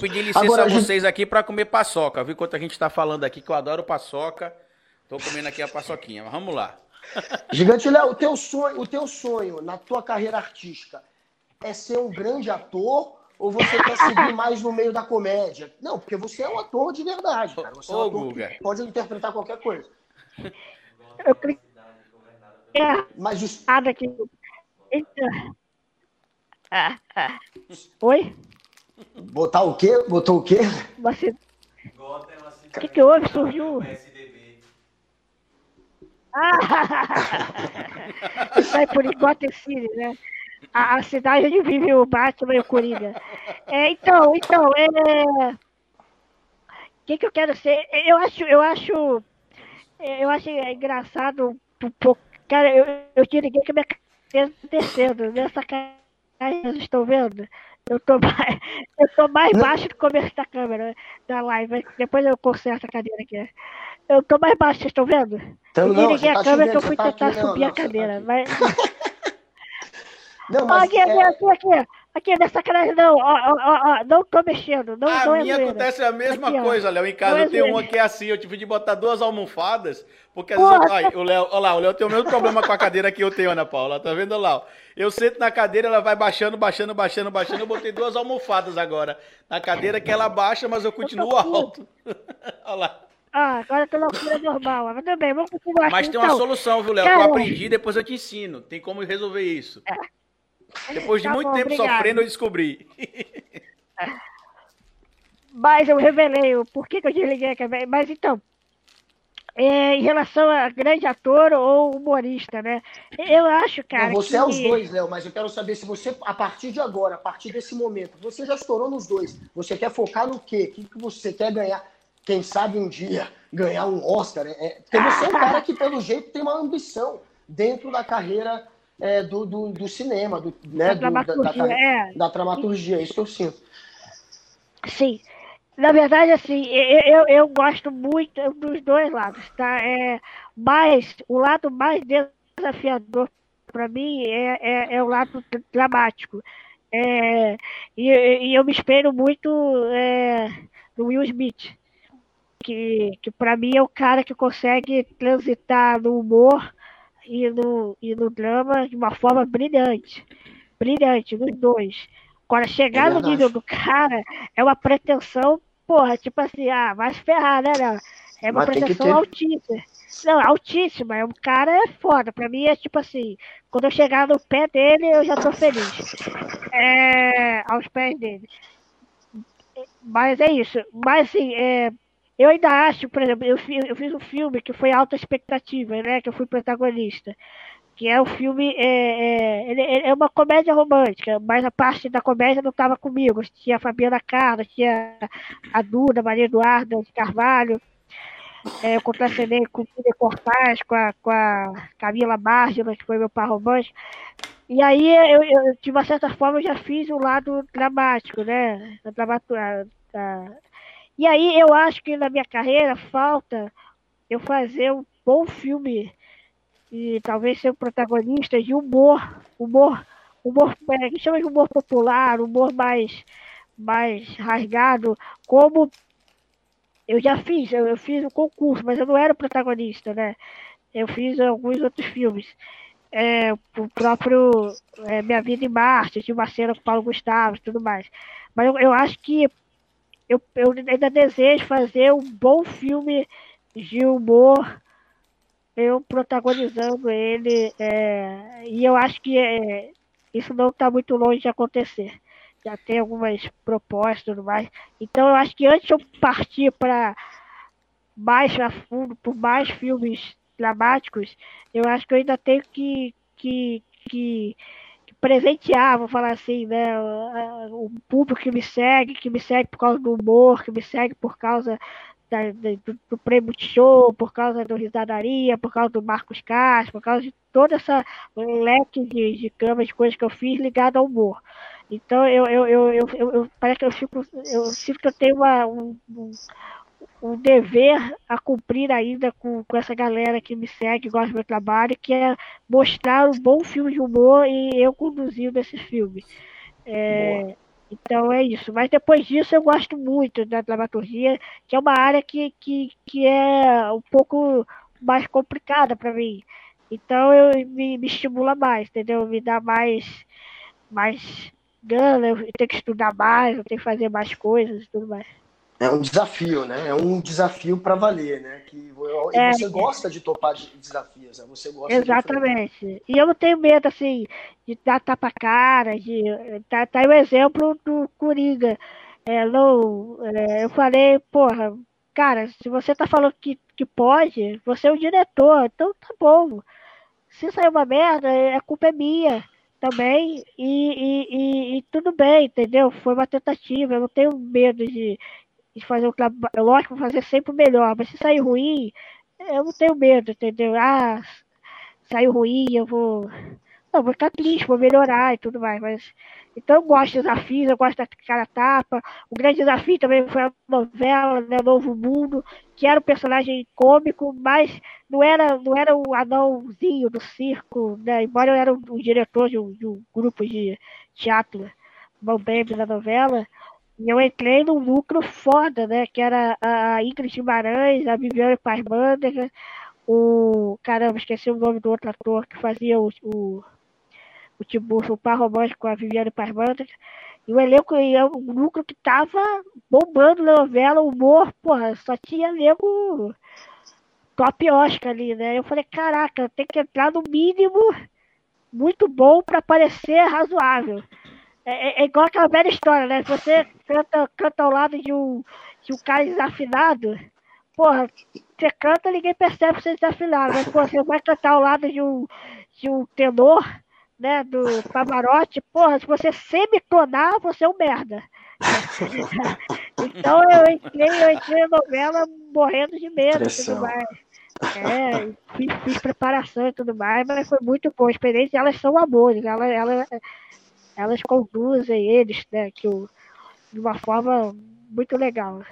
pedir licença Agora, a vocês aqui para comer paçoca, viu? Enquanto a gente está falando aqui, que eu adoro paçoca. Tô comendo aqui a paçoquinha, mas vamos lá. Gigante Léo, o teu sonho, o teu sonho na tua carreira artística é ser um grande ator ou você quer seguir mais no meio da comédia? Não, porque você é um ator de verdade, cara. Você é um ator que pode interpretar qualquer coisa. Eu. É, Mas aqui. Eita. Ah, ah. Oi? Botar o quê? Botou o quê? Você... O que, que houve? Surgiu. Ah! Isso aí por Gotham City, né? A, a, cidade onde vive o Batman e o Coringa. É, então, então, é. O que, que eu quero ser? Eu acho, eu acho. Eu acho engraçado um pouco. Cara, eu, eu te liguei que a minha cabeça tá descendo. Nessa cara, vocês estão vendo? Eu tô mais, eu tô mais baixo do começo da câmera, da live. Depois eu conserto a cadeira aqui. Eu tô mais baixo, vocês estão vendo? Então, eu não, liguei a tá câmera que eu fui tá tentar aqui, subir não, a tá cadeira. Tá mas... Não, mas aqui, é... aqui, aqui, aqui, nessa cara não, ó, ó, ó, não tô mexendo, não, a não é minha é acontece a mesma aqui, coisa, Léo, em casa eu é tenho uma que é assim, eu tive de botar duas almofadas, porque às vezes, ai, o Léo, olha lá, o Léo tem o mesmo problema com a cadeira que eu tenho, Ana Paula, tá vendo lá, eu sento na cadeira, ela vai baixando, baixando, baixando, baixando, eu botei duas almofadas agora, na cadeira que ela baixa, mas eu continuo alto, olha lá. Ah, agora eu tô na altura normal. Mas também, vamos continuar Mas tem uma então. solução, viu, Léo? Eu aprendi, depois eu te ensino. Tem como resolver isso. É. Depois de tá muito bom, tempo obrigado. sofrendo, eu descobri. Mas eu revelei o porquê que eu desliguei a. Mas então, é, em relação a grande ator ou humorista, né? Eu acho, cara. Não, você que... é os dois, Léo, mas eu quero saber se você, a partir de agora, a partir desse momento, você já estourou nos dois. Você quer focar no quê? O que, que você quer ganhar? Quem sabe um dia ganhar um Oscar? É, porque você é um cara que, pelo jeito, tem uma ambição dentro da carreira é, do, do, do, cinema, do, né, da, dramaturgia, da, da, é. da dramaturgia, é isso que eu sinto. Sim. Na verdade, assim, eu, eu, eu, gosto muito dos dois lados, tá? É, mas o lado mais desafiador para mim é, é, é, o lado dramático. É, e, e, eu me espelho muito é, no Will Smith, que, que para mim é o cara que consegue transitar no humor e no, e no drama de uma forma brilhante. Brilhante, nos dois. Agora, chegar é no nível do cara é uma pretensão, porra, tipo assim, ah, vai se ferrar, né, né? É uma Mas pretensão ter... altíssima. Não, altíssima. É um cara é foda. Pra mim é tipo assim, quando eu chegar no pé dele, eu já tô feliz. É, aos pés dele. Mas é isso. Mas assim, é, eu ainda acho, por exemplo, eu eu fiz um filme que foi alta expectativa, né? Que eu fui protagonista. Que é um filme, é, é, é, uma comédia romântica, mas a parte da comédia não estava comigo. Tinha a Fabiana Carla, tinha a Duda, Maria Eduarda de Carvalho. É, eu contracenei com o Peter Cortaz, com a, com a Camila Bárgila, que foi meu par romântico. E aí, eu, eu, de uma certa forma, eu já fiz o lado dramático, né? Da, dramaturgia, e aí eu acho que na minha carreira falta eu fazer um bom filme e talvez ser um protagonista de humor, humor, humor, é, que chama de humor popular, humor mais, mais rasgado, como eu já fiz, eu, eu fiz um concurso, mas eu não era o protagonista, né? Eu fiz alguns outros filmes. É, o próprio é, Minha Vida em Marte, de uma cena com o Paulo Gustavo e tudo mais. Mas eu, eu acho que eu, eu ainda desejo fazer um bom filme de humor, eu protagonizando ele, é, e eu acho que é, isso não está muito longe de acontecer. Já tem algumas propostas e tudo mais. Então eu acho que antes de eu partir para mais a fundo, por mais filmes dramáticos, eu acho que eu ainda tenho que, que, que presentear, vou falar assim, né? O público que me segue, que me segue por causa do humor, que me segue por causa da, do, do prêmio de show, por causa do Risadaria, por causa do Marcos Castro, por causa de toda essa leque de, de de coisas que eu fiz ligado ao humor. Então eu, eu, eu, eu parece que eu fico, eu sinto que eu tenho uma, um, um dever a cumprir ainda com, com essa galera que me segue, gosta do meu trabalho, que é mostrar um bom filme de humor e eu conduzindo esse filme. É, Então é isso. Mas depois disso eu gosto muito da dramaturgia, que é uma área que, que, que é um pouco mais complicada para mim. Então eu me, me estimula mais, entendeu? Me dá mais, mais gana, eu tenho que estudar mais, eu tenho que fazer mais coisas e tudo mais. É um desafio, né? É um desafio para valer, né? Que é, você gosta de topar de desafios, né? Você gosta Exatamente. E eu não tenho medo, assim, de dar tapa-cara, de. Tá, tá o exemplo do Coringa. É, não, é, eu falei, porra, cara, se você tá falando que, que pode, você é o diretor, então tá bom. Se sair uma merda, a culpa é minha também, e, e, e, e tudo bem, entendeu? Foi uma tentativa, eu não tenho medo de de fazer o trabalho. Lógico, fazer sempre o melhor, mas se sair ruim, eu não tenho medo, entendeu? Ah, saiu ruim, eu vou. Não, vou ficar triste, vou melhorar e tudo mais, mas. Então eu gosto de desafios, eu gosto da cara tapa. O grande desafio também foi a novela, né, Novo Mundo, que era um personagem cômico, mas não era, não era o anãozinho do circo, né? Embora eu era o, diretor de um, de um, grupo de teatro, Bom Baby da novela, e eu entrei num lucro foda, né? Que era a Ingrid Guimarães, a Viviane Parmander, o. Caramba, esqueci o nome do outro ator que fazia o, o, o Tiburcio, o par romântico com a Viviane Parmander. E o elenco é um lucro que tava bombando na novela, o humor, porra, só tinha nego top Oscar ali, né? Eu falei, caraca, tem que entrar no mínimo muito bom para parecer razoável. É, é, igual aquela velha história, né? Se você canta, canta ao lado de um, de um cara desafinado, porra, você canta ninguém percebe que você é desafinado, mas porra, você vai cantar ao lado de um, de um tenor, né, do Pavarotti, porra, se você semitonar, você é um merda. então eu entrei, eu entrei na novela morrendo de medo e tudo mais. É, fiz, fiz, preparação e tudo mais, mas foi muito bom a experiência. Elas são amores, elas, elas, elas conduzem eles, né, que de uma forma muito legal.